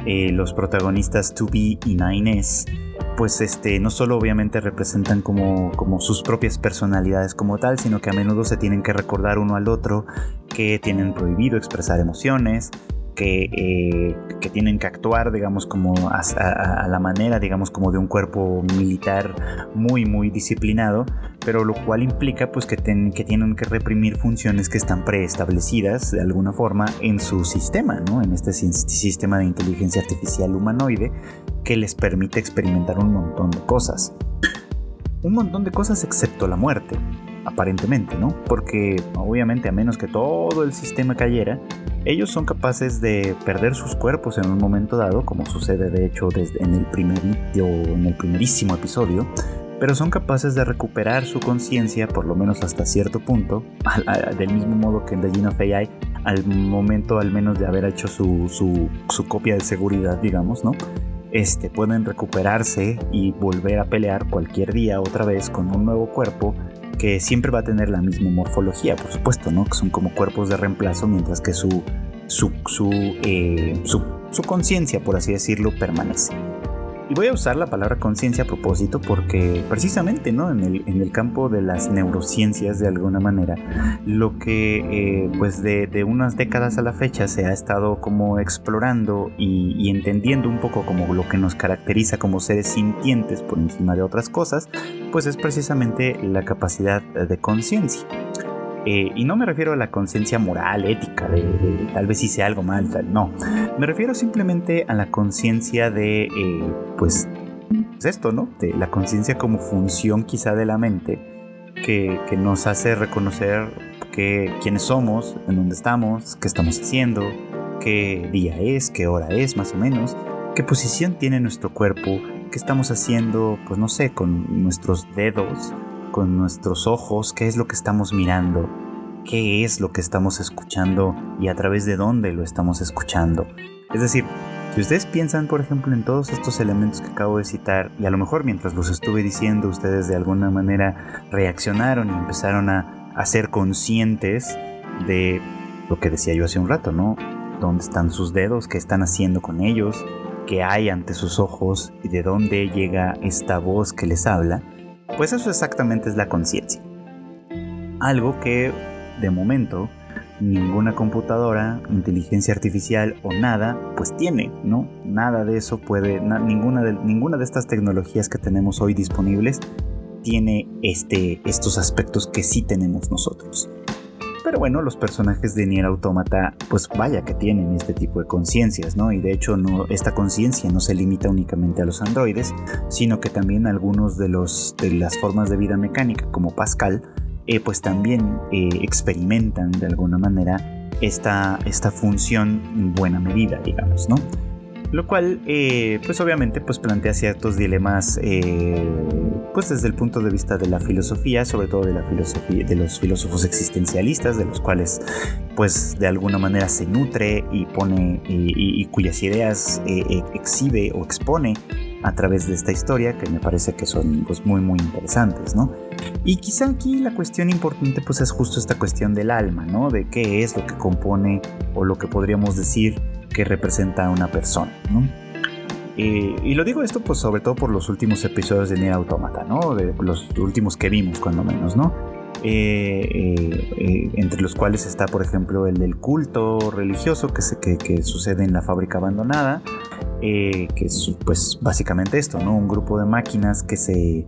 eh, los protagonistas 2B y 9S pues este, no solo obviamente representan como, como sus propias personalidades como tal, sino que a menudo se tienen que recordar uno al otro que tienen prohibido expresar emociones, eh, que, tienen que actuar, digamos, como a, la manera, digamos, como de un cuerpo militar muy, muy disciplinado, pero lo cual implica, pues, que, que tienen que reprimir funciones que están preestablecidas de alguna forma en su sistema, ¿no? En este sistema de inteligencia artificial humanoide que les permite experimentar un montón de cosas. Un montón de cosas excepto la muerte aparentemente, ¿no? Porque obviamente a menos que todo el sistema cayera, ellos son capaces de perder sus cuerpos en un momento dado, como sucede de hecho en el primer en el primerísimo episodio, pero son capaces de recuperar su conciencia, por lo menos hasta cierto punto, del mismo modo que en The Gene of AI, al momento al menos de haber hecho su, su, copia de seguridad, digamos, ¿no? Este, pueden recuperarse y volver a pelear cualquier día otra vez con un nuevo cuerpo que siempre va a tener la misma morfología, por supuesto, ¿no? Que son como cuerpos de reemplazo, mientras que su, su, su, eh, su, su conciencia, por así decirlo, permanece. Y voy a usar la palabra conciencia a propósito porque precisamente ¿no? en, el, campo de las neurociencias de alguna manera, lo que eh, pues de, de, unas décadas a la fecha se ha estado como explorando y, y, entendiendo un poco como lo que nos caracteriza como seres sintientes por encima de otras cosas, pues es precisamente la capacidad de conciencia. Eh, y no me refiero a la conciencia moral, ética, de, tal vez hice algo mal, no. Me refiero simplemente a la conciencia de, eh, pues, pues, esto, ¿no? De la conciencia como función quizá de la mente que, nos hace reconocer que, quiénes somos, en dónde estamos, qué estamos haciendo, qué día es, qué hora es más o menos, qué posición tiene nuestro cuerpo, qué estamos haciendo, pues no sé, con nuestros dedos, con nuestros ojos qué es lo que estamos mirando, qué es lo que estamos escuchando y a través de dónde lo estamos escuchando. Es decir, si ustedes piensan, por ejemplo, en todos estos elementos que acabo de citar, y a lo mejor mientras los estuve diciendo, ustedes de alguna manera reaccionaron y empezaron a, ser conscientes de lo que decía yo hace un rato, ¿no? ¿Dónde están sus dedos? ¿Qué están haciendo con ellos? ¿Qué hay ante sus ojos? ¿Y de dónde llega esta voz que les habla? Pues eso exactamente es la conciencia. Algo que, de momento, ninguna computadora, inteligencia artificial o nada, pues tiene, ¿no? Nada de eso puede, ninguna, de, ninguna de estas tecnologías que tenemos hoy disponibles tiene este, estos aspectos que sí tenemos nosotros. Pero bueno, los personajes de Nier Automata, pues vaya que tienen este tipo de conciencias, ¿no? Y de hecho, no, esta conciencia no se limita únicamente a los androides, sino que también algunos de, los, de las formas de vida mecánica, como Pascal, eh, pues también eh, experimentan de alguna manera esta, esta función en buena medida, digamos, ¿no? Lo cual eh, pues obviamente pues plantea ciertos dilemas eh, pues desde el punto de vista de la filosofía sobre todo de la filosofía de los filósofos existencialistas de los cuales pues de alguna manera se nutre y pone y, cuyas ideas eh, exhibe o expone a través de esta historia que me parece que son pues muy muy interesantes no y quizá aquí la cuestión importante pues es justo esta cuestión del alma no de qué es lo que compone o lo que podríamos decir que representa a una persona, ¿no? y lo digo esto pues sobre todo por los últimos episodios de Nier Automata, ¿no? De los últimos que vimos cuando menos, ¿no? Eh, eh, eh, entre los cuales está por ejemplo el del culto religioso que, se, que, sucede en la fábrica abandonada, que es pues básicamente esto, ¿no? Un grupo de máquinas que se,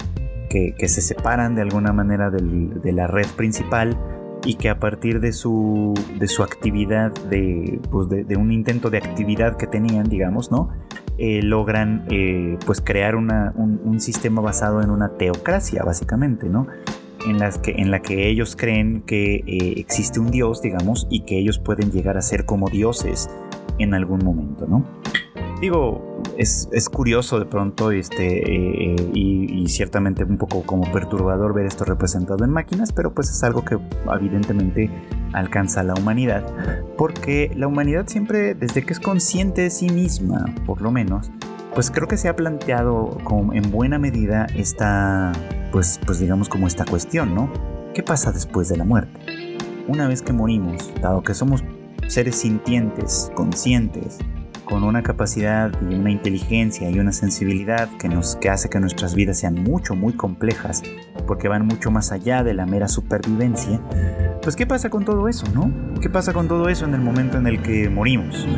que, se separan de alguna manera de la red principal y que a partir de su, de su actividad, de, pues de, un intento de actividad que tenían, digamos, ¿no? Eh, logran eh, pues crear una, un, sistema basado en una teocracia, básicamente, ¿no? En, las que, en la que ellos creen que eh, existe un dios, digamos, y que ellos pueden llegar a ser como dioses en algún momento, ¿no? digo, es, curioso de pronto este, eh, eh, y, ciertamente un poco como perturbador ver esto representado en máquinas, pero pues es algo que evidentemente alcanza a la humanidad, porque la humanidad siempre, desde que es consciente de sí misma, por lo menos, pues creo que se ha planteado como en buena medida esta, pues, pues digamos como esta cuestión, ¿no? ¿Qué pasa después de la muerte? Una vez que morimos, dado que somos seres sintientes, conscientes, con una capacidad y una inteligencia y una sensibilidad que, nos, que hace que nuestras vidas sean mucho, muy complejas, porque van mucho más allá de la mera supervivencia, pues ¿qué pasa con todo eso, no? ¿Qué pasa con todo eso en el momento en el que morimos,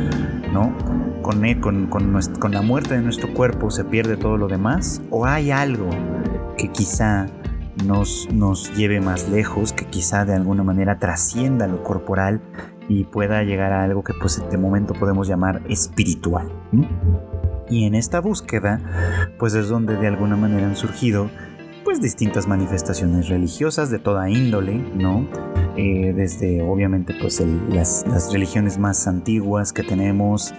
no? Con, e, con, con, la muerte de nuestro cuerpo se pierde todo lo demás, o hay algo que quizá nos, nos lleve más lejos, que quizá de alguna manera trascienda lo corporal y pueda llegar a algo que pues de momento podemos llamar espiritual. Y en esta búsqueda pues es donde de alguna manera han surgido pues distintas manifestaciones religiosas de toda índole, ¿no? Eh, desde obviamente pues las, religiones más antiguas que tenemos,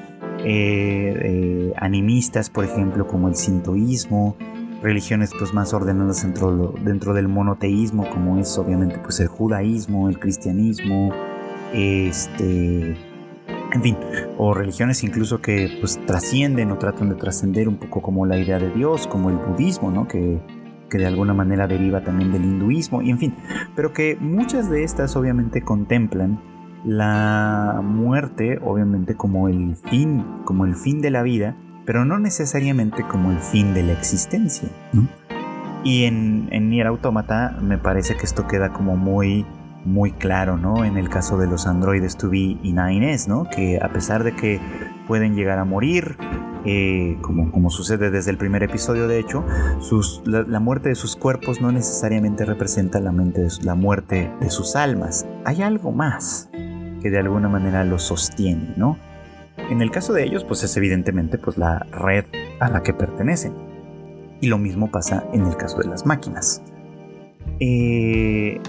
eh, eh, animistas por ejemplo como el sintoísmo, religiones pues más ordenadas dentro, dentro del monoteísmo como es obviamente pues el judaísmo, el cristianismo, este, en fin, o religiones incluso que pues trascienden o tratan de trascender un poco como la idea de Dios, como el budismo, ¿no? Que, que de alguna manera deriva también del hinduismo, y en fin, pero que muchas de estas obviamente contemplan la muerte, obviamente como el fin, como el fin de la vida, pero no necesariamente como el fin de la existencia. Y en, en Nier Automata me parece que esto queda como muy muy claro, ¿no? En el caso de los androides 2B y 9S, ¿no? Que a pesar de que pueden llegar a morir, eh, como, sucede desde el primer episodio, de hecho, la, muerte de sus cuerpos no necesariamente representa la muerte de sus almas. Hay algo más que de alguna manera los sostiene, ¿no? En el caso de ellos, pues es evidentemente pues, la red a la que pertenecen. Y lo mismo pasa en el caso de las máquinas. Eh,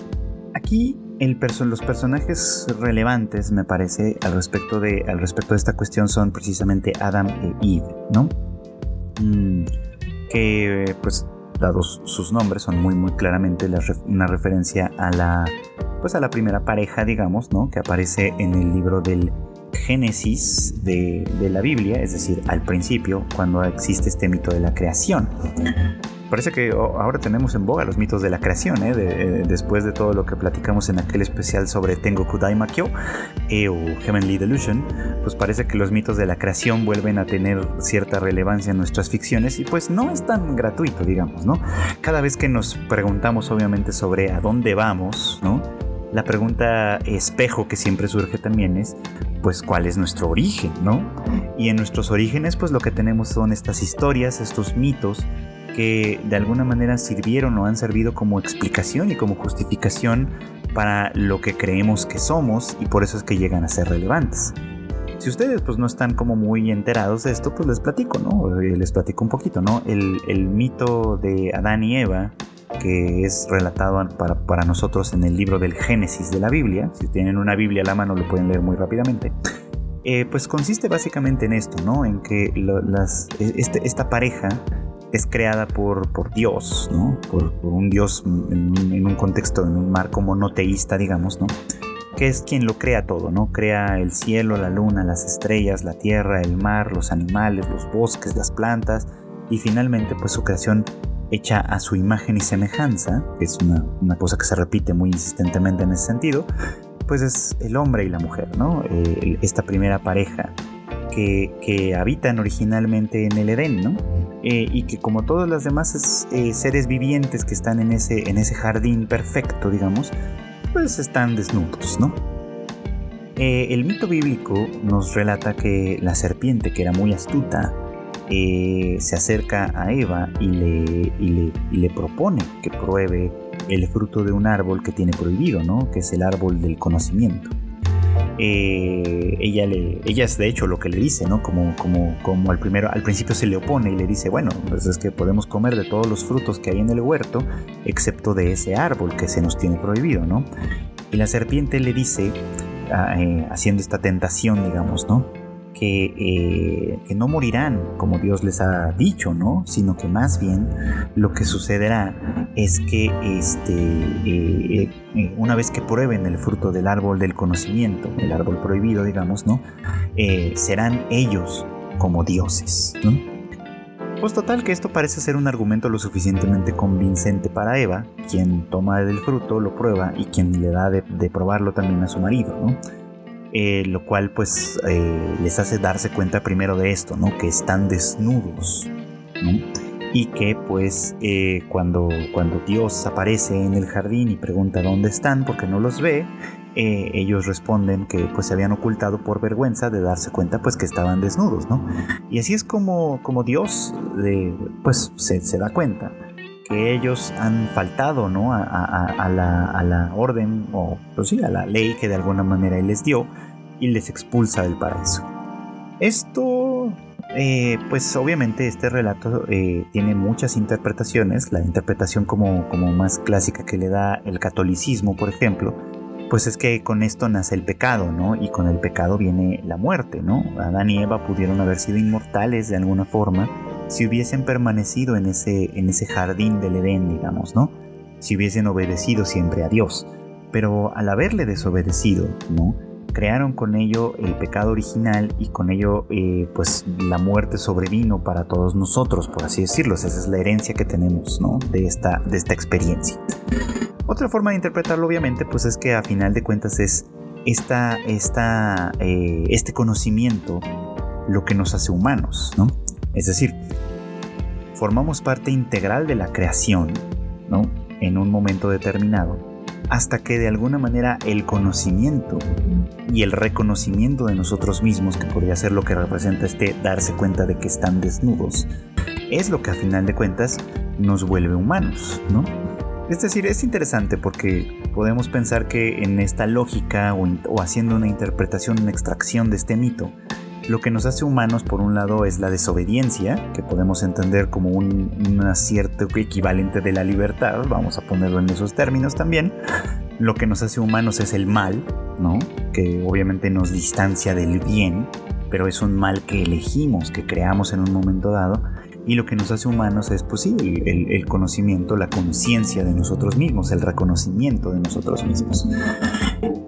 aquí los personajes relevantes, me parece, al respecto, de, al respecto de esta cuestión son precisamente Adam e Eve, ¿no? Mm, que, pues, dados sus nombres, son muy, muy claramente una referencia a la, pues, a la primera pareja, digamos, ¿no? Que aparece en el libro del Génesis de, de la Biblia, es decir, al principio, cuando existe este mito de la creación. Parece que ahora tenemos en boga los mitos de la creación, ¿eh? Eh, después de todo lo que platicamos en aquel especial sobre Tengoku Daimakyo eh, o Heavenly Delusion, pues parece que los mitos de la creación vuelven a tener cierta relevancia en nuestras ficciones y pues no es tan gratuito, digamos, ¿no? Cada vez que nos preguntamos obviamente sobre a dónde vamos, ¿no? La pregunta espejo que siempre surge también es, pues, ¿cuál es nuestro origen, no? Y en nuestros orígenes, pues, lo que tenemos son estas historias, estos mitos que de alguna manera sirvieron o han servido como explicación y como justificación para lo que creemos que somos y por eso es que llegan a ser relevantes. Si ustedes pues no están como muy enterados de esto, pues les platico, ¿no? Eh, les platico un poquito, ¿no? El, mito de Adán y Eva, que es relatado para, nosotros en el libro del Génesis de la Biblia, si tienen una Biblia a la mano lo pueden leer muy rápidamente, eh, pues consiste básicamente en esto, ¿no? En que e, este, esta pareja es creada por, por Dios, ¿no? Por, un Dios en, un contexto, en un marco monoteísta, digamos, ¿no? Que es quien lo crea todo, ¿no? Crea el cielo, la luna, las estrellas, la tierra, el mar, los animales, los bosques, las plantas y finalmente pues su creación hecha a su imagen y semejanza, que es una, cosa que se repite muy insistentemente en ese sentido, pues es el hombre y la mujer, ¿no? Eh, esta primera pareja que, habitan originalmente en el Edén, ¿no? Eh, y que como todas las demás eh, seres vivientes que están en ese, en ese jardín perfecto, digamos, pues están desnudos, ¿no? el mito bíblico nos relata que la serpiente, que era muy astuta, eh, se acerca a Eva y le, le, propone que pruebe el fruto de un árbol que tiene prohibido, ¿no? que es el árbol del conocimiento. Eh, ella, le, ella es de hecho lo que le dice, ¿no? Como, como, como al, primero, al principio se le opone y le dice, bueno, pues es que podemos comer de todos los frutos que hay en el huerto, excepto de ese árbol que se nos tiene prohibido, ¿no? Y la serpiente le dice, ah, eh, haciendo esta tentación, digamos, ¿no? Eh, que, no morirán como Dios les ha dicho, ¿no? Sino que más bien lo que sucederá es que este, eh, eh, una vez que prueben el fruto del árbol del conocimiento, el árbol prohibido, digamos, ¿no? serán ellos como dioses, ¿no? Pues total que esto parece ser un argumento lo suficientemente convincente para Eva, quien toma del fruto, lo prueba y quien le da de, de probarlo también a su marido, ¿no? Eh, lo cual pues eh, les hace darse cuenta primero de esto, ¿no? Que están desnudos, Y que pues eh, cuando, cuando Dios aparece en el jardín y pregunta dónde están porque no los ve, ellos responden que pues se habían ocultado por vergüenza de darse cuenta pues que estaban desnudos, ¿no? Y así es como, como Dios pues se, se da cuenta que ellos han faltado ¿no? a, la, orden o pues sí, a la ley que de alguna manera Él les dio y les expulsa del paraíso. Esto, eh, pues obviamente este relato eh, tiene muchas interpretaciones, la interpretación como, más clásica que le da el catolicismo, por ejemplo, pues es que con esto nace el pecado, ¿no? Y con el pecado viene la muerte, ¿no? Adán y Eva pudieron haber sido inmortales de alguna forma si hubiesen permanecido en ese, en ese jardín del Edén, digamos, ¿no? Si hubiesen obedecido siempre a Dios. Pero al haberle desobedecido, ¿no? Crearon con ello el pecado original y con ello eh, pues la muerte sobrevino para todos nosotros, por así decirlo. Esa es la herencia que tenemos, ¿no? De esta, de esta experiencia. Otra forma de interpretarlo obviamente pues es que a final de cuentas es esta, esta, eh, este conocimiento lo que nos hace humanos, ¿no? Es decir, formamos parte integral de la creación, ¿no? En un momento determinado, hasta que de alguna manera el conocimiento y el reconocimiento de nosotros mismos, que podría ser lo que representa este darse cuenta de que están desnudos, es lo que a final de cuentas nos vuelve humanos, ¿no? Es decir, es interesante porque podemos pensar que en esta lógica o, o haciendo una interpretación, una extracción de este mito, lo que nos hace humanos, por un lado, es la desobediencia, que podemos entender como un, cierto equivalente de la libertad, vamos a ponerlo en esos términos también. Lo que nos hace humanos es el mal, ¿no? Que obviamente nos distancia del bien, pero es un mal que elegimos, que creamos en un momento dado. Y lo que nos hace humanos es, pues sí, el, el conocimiento, la conciencia de nosotros mismos, el reconocimiento de nosotros mismos.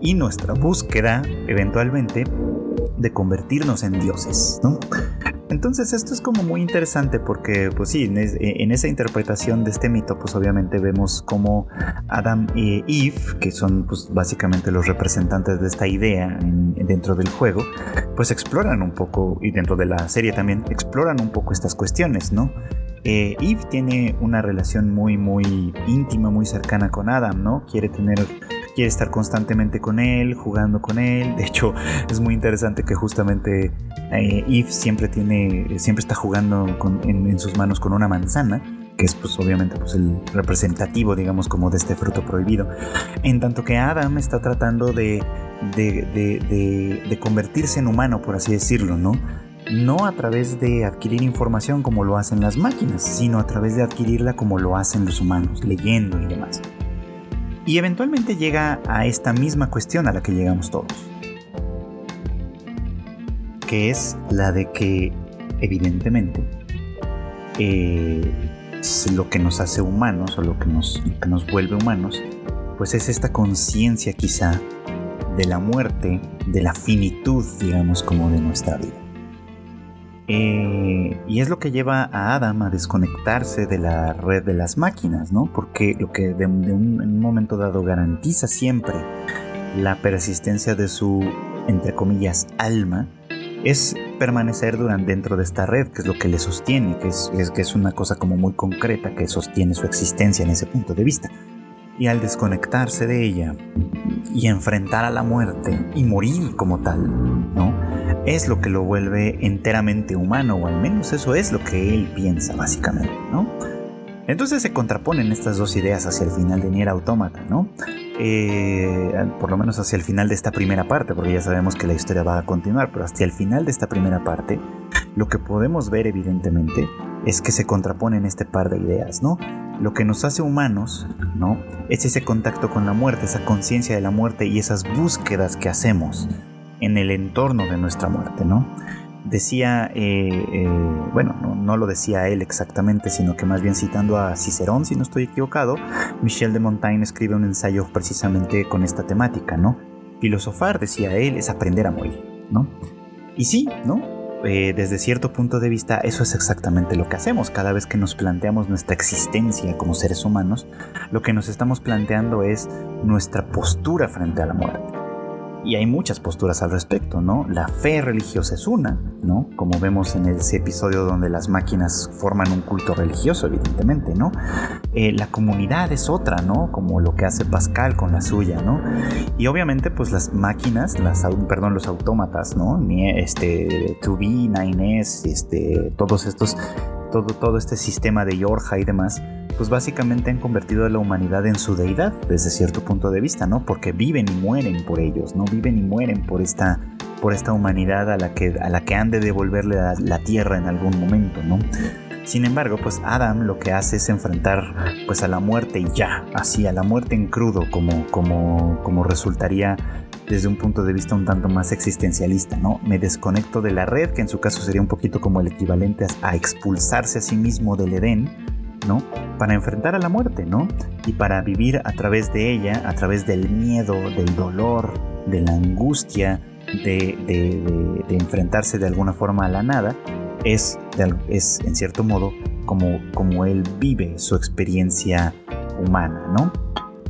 Y nuestra búsqueda, eventualmente, de convertirnos en dioses, ¿no? Entonces esto es como muy interesante porque, pues sí, en, esa interpretación de este mito, pues obviamente vemos como Adam y Eve, que son pues básicamente los representantes de esta idea dentro del juego, pues exploran un poco, y dentro de la serie también, exploran un poco estas cuestiones, ¿no? Eh, Eve tiene una relación muy, muy íntima, muy cercana con Adam, ¿no? Quiere tener quiere estar constantemente con él, jugando con él. De hecho, es muy interesante que justamente eh, Eve siempre tiene, siempre está jugando en, sus manos con una manzana que es pues obviamente pues el representativo digamos como de este fruto prohibido. En tanto que Adam está tratando de, de, de, convertirse en humano por así decirlo no no a través de adquirir información como lo hacen las máquinas sino a través de adquirirla como lo hacen los humanos leyendo y demás y eventualmente llega a esta misma cuestión a la que llegamos todos. que es la de que evidentemente eh, lo que nos hace humanos o lo que nos, lo que nos vuelve humanos, pues es esta conciencia quizá de la muerte, de la finitud, digamos, como de nuestra vida. Eh, y es lo que lleva a Adam a desconectarse de la red de las máquinas, ¿no? Porque lo que de, un, en un momento dado garantiza siempre la persistencia de su, entre comillas, alma, es permanecer durante, dentro de esta red, que es lo que le sostiene, que es, que es una cosa como muy concreta que sostiene su existencia en ese punto de vista. Y al desconectarse de ella y enfrentar a la muerte y morir como tal, ¿no? Es lo que lo vuelve enteramente humano, o al menos eso es lo que él piensa básicamente, ¿no? Entonces se contraponen estas dos ideas hacia el final de Nier Automata, ¿no? Eh, por lo menos hacia el final de esta primera parte, porque ya sabemos que la historia va a continuar, pero hasta el final de esta primera parte, lo que podemos ver evidentemente es que se contraponen este par de ideas, ¿no? Lo que nos hace humanos, ¿no? Es ese contacto con la muerte, esa conciencia de la muerte y esas búsquedas que hacemos en el entorno de nuestra muerte, ¿no? decía, eh, eh, bueno, no, lo decía él exactamente, sino que más bien citando a Cicerón, si no estoy equivocado, Michel de Montaigne escribe un ensayo precisamente con esta temática, ¿no? Filosofar, decía él, es aprender a morir, ¿no? Y sí, ¿no? Eh, desde cierto punto de vista, eso es exactamente lo que hacemos. Cada vez que nos planteamos nuestra existencia como seres humanos, lo que nos estamos planteando es nuestra postura frente a la muerte. Y hay muchas posturas al respecto, ¿no? La fe religiosa es una, ¿no? Como vemos en ese episodio donde las máquinas forman un culto religioso, evidentemente, ¿no? Eh, la comunidad es otra, ¿no? Como lo que hace Pascal con la suya, ¿no? Y obviamente, pues las máquinas, las, perdón, los autómatas, ¿no? Este, 2B, 9S, este, todos estos, todo, todo este sistema de Yorja y demás, pues básicamente han convertido a la humanidad en su deidad desde cierto punto de vista, ¿no? Porque viven y mueren por ellos, ¿no? Viven y mueren por esta, por esta humanidad a la que, a la que han de devolverle la, tierra en algún momento, ¿no? Sin embargo, pues Adam lo que hace es enfrentar pues a la muerte y ya, así a la muerte en crudo, como, como, como resultaría desde un punto de vista un tanto más existencialista, ¿no? Me desconecto de la red, que en su caso sería un poquito como el equivalente a expulsarse a sí mismo del Edén, ¿no? Para enfrentar a la muerte, ¿no? Y para vivir a través de ella, a través del miedo, del dolor, de la angustia, de, enfrentarse de alguna forma a la nada, es, es en cierto modo como, como él vive su experiencia humana, ¿no?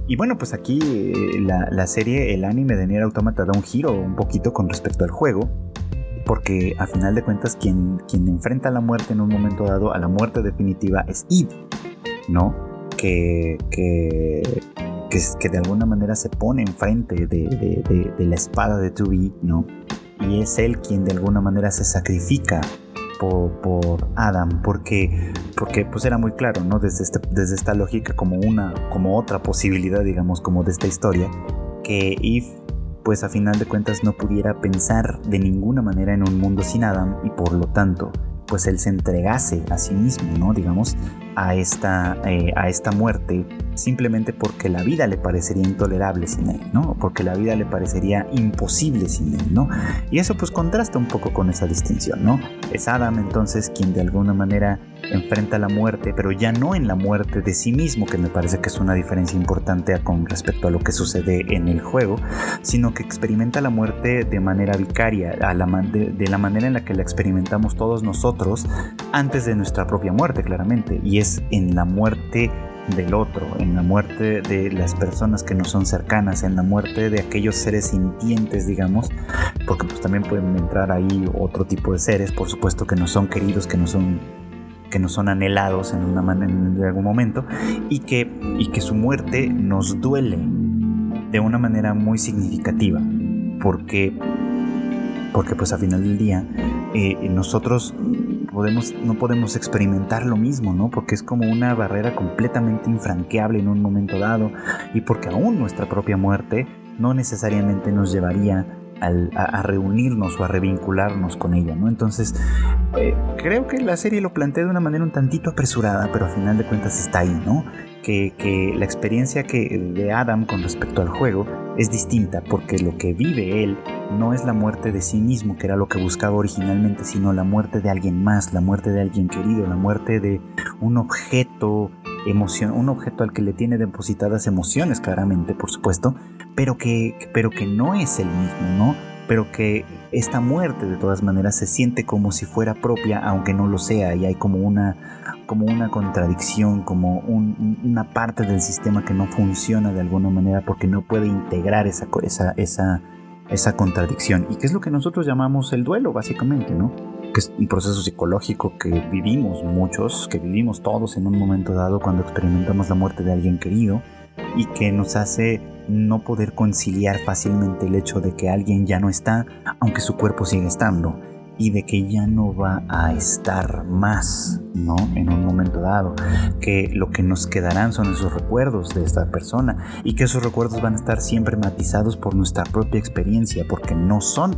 Y bueno, pues aquí eh, la, serie, el anime de Nier Automata da un giro un poquito con respecto al juego, porque a final de cuentas quien, quien enfrenta a la muerte en un momento dado, a la muerte definitiva, es Eve, ¿no? Que, que, que, de alguna manera se pone enfrente de, de, la espada de 2 ¿no? Y es él quien de alguna manera se sacrifica por, por, Adam, porque, porque pues era muy claro, ¿no? Desde, este, desde esta lógica como una, como otra posibilidad, digamos, como de esta historia, que Eve pues a final de cuentas no pudiera pensar de ninguna manera en un mundo sin Adam y por lo tanto pues él se entregase a sí mismo, ¿no? Digamos, a esta, eh, a esta muerte simplemente porque la vida le parecería intolerable sin él, ¿no? Porque la vida le parecería imposible sin él, ¿no? Y eso pues contrasta un poco con esa distinción, ¿no? Es Adam entonces quien de alguna manera enfrenta la muerte, pero ya no en la muerte de sí mismo, que me parece que es una diferencia importante con respecto a lo que sucede en el juego, sino que experimenta la muerte de manera vicaria, a la de, de la manera en la que la experimentamos todos nosotros antes de nuestra propia muerte, claramente, y es en la muerte del otro, en la muerte de las personas que no son cercanas, en la muerte de aquellos seres sintientes, digamos, porque pues también pueden entrar ahí otro tipo de seres, por supuesto que no son queridos, que no son que no son anhelados en, una en algún momento y que, y que su muerte nos duele de una manera muy significativa porque porque pues a final del día eh, nosotros podemos, no podemos experimentar lo mismo, ¿no? Porque es como una barrera completamente infranqueable en un momento dado y porque aún nuestra propia muerte no necesariamente nos llevaría a, reunirnos o a revincularnos con ella, ¿no? Entonces, eh, creo que la serie lo plantea de una manera un tantito apresurada, pero a final de cuentas está ahí, ¿no? Que, que la experiencia que, de Adam con respecto al juego es distinta porque lo que vive él no es la muerte de sí mismo, que era lo que buscaba originalmente, sino la muerte de alguien más, la muerte de alguien querido, la muerte de un objeto emoción, un objeto al que le tiene depositadas emociones claramente, por supuesto, pero que, pero que no es el mismo, ¿no? Pero que esta muerte de todas maneras se siente como si fuera propia, aunque no lo sea, y hay como una, como una contradicción, como una parte del sistema que no funciona de alguna manera porque no puede integrar esa, esa, esa, esa contradicción. ¿Y qué es lo que nosotros llamamos el duelo, básicamente, ¿no? Que es un proceso psicológico que vivimos muchos, que vivimos todos en un momento dado cuando experimentamos la muerte de alguien querido y que nos hace no poder conciliar fácilmente el hecho de que alguien ya no está, aunque su cuerpo sigue estando, y de que ya no va a estar más, ¿no? En un momento dado, que lo que nos quedarán son esos recuerdos de esta persona y que esos recuerdos van a estar siempre matizados por nuestra propia experiencia, porque no son,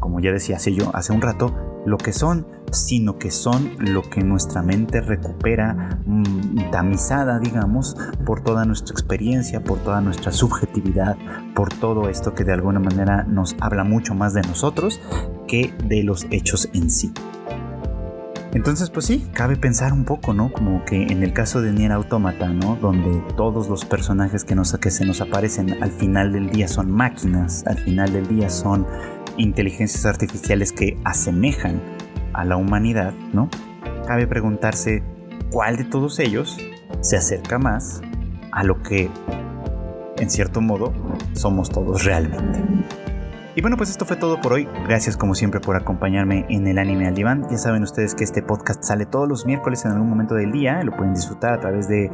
como ya decía hace yo hace un rato, lo que son, sino que son lo que nuestra mente recupera mm, tamizada, digamos, por toda nuestra experiencia, por toda nuestra subjetividad, por todo esto que de alguna manera nos habla mucho más de nosotros que de los hechos en sí. Entonces, pues sí, cabe pensar un poco, ¿no? Como que en el caso de Nier Automata, ¿no? Donde todos los personajes que, nos, que se nos aparecen al final del día son máquinas, al final del día son inteligencias artificiales que asemejan a la humanidad, ¿no? Cabe preguntarse cuál de todos ellos se acerca más a lo que, en cierto modo, somos todos realmente. Y bueno, pues esto fue todo por hoy. Gracias como siempre por acompañarme en el anime al diván. Ya saben ustedes que este podcast sale todos los miércoles en algún momento del día. Lo pueden disfrutar a través de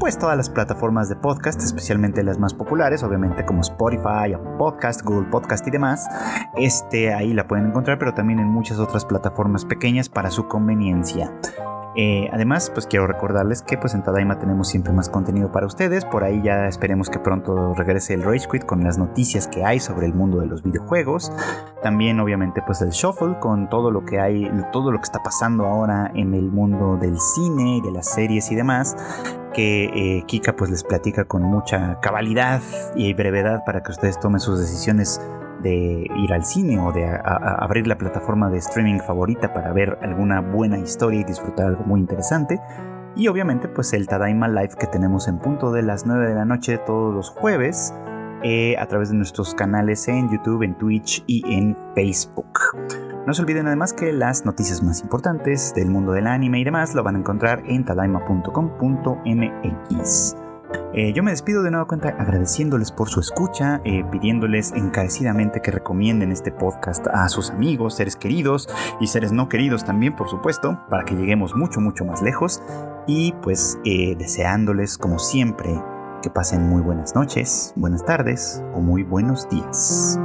pues todas las plataformas de podcast, especialmente las más populares, obviamente como Spotify, Podcast, Google Podcast y demás. Este ahí la pueden encontrar, pero también en muchas otras plataformas pequeñas para su conveniencia. Eh, además, pues quiero recordarles que pues en Tadaima tenemos siempre más contenido para ustedes. Por ahí ya esperemos que pronto regrese el Rage Quit con las noticias que hay sobre el mundo de los videojuegos. También, obviamente, pues el Shuffle con todo lo que hay, todo lo que está pasando ahora en el mundo del cine, de las series y demás. Que eh, Kika pues les platica con mucha cabalidad y brevedad para que ustedes tomen sus decisiones de ir al cine o de abrir la plataforma de streaming favorita para ver alguna buena historia y disfrutar algo muy interesante. Y obviamente pues el Tadaima Live que tenemos en punto de las 9 de la noche todos los jueves eh, a través de nuestros canales en YouTube, en Twitch y en Facebook. No se olviden además que las noticias más importantes del mundo del anime y demás lo van a encontrar en tadaima.com.mx. Eh, yo me despido de nueva cuenta agradeciéndoles por su escucha, eh, pidiéndoles encarecidamente que recomienden este podcast a sus amigos, seres queridos y seres no queridos también, por supuesto, para que lleguemos mucho, mucho más lejos. Y pues eh, deseándoles, como siempre, que pasen muy buenas noches, buenas tardes o muy buenos días.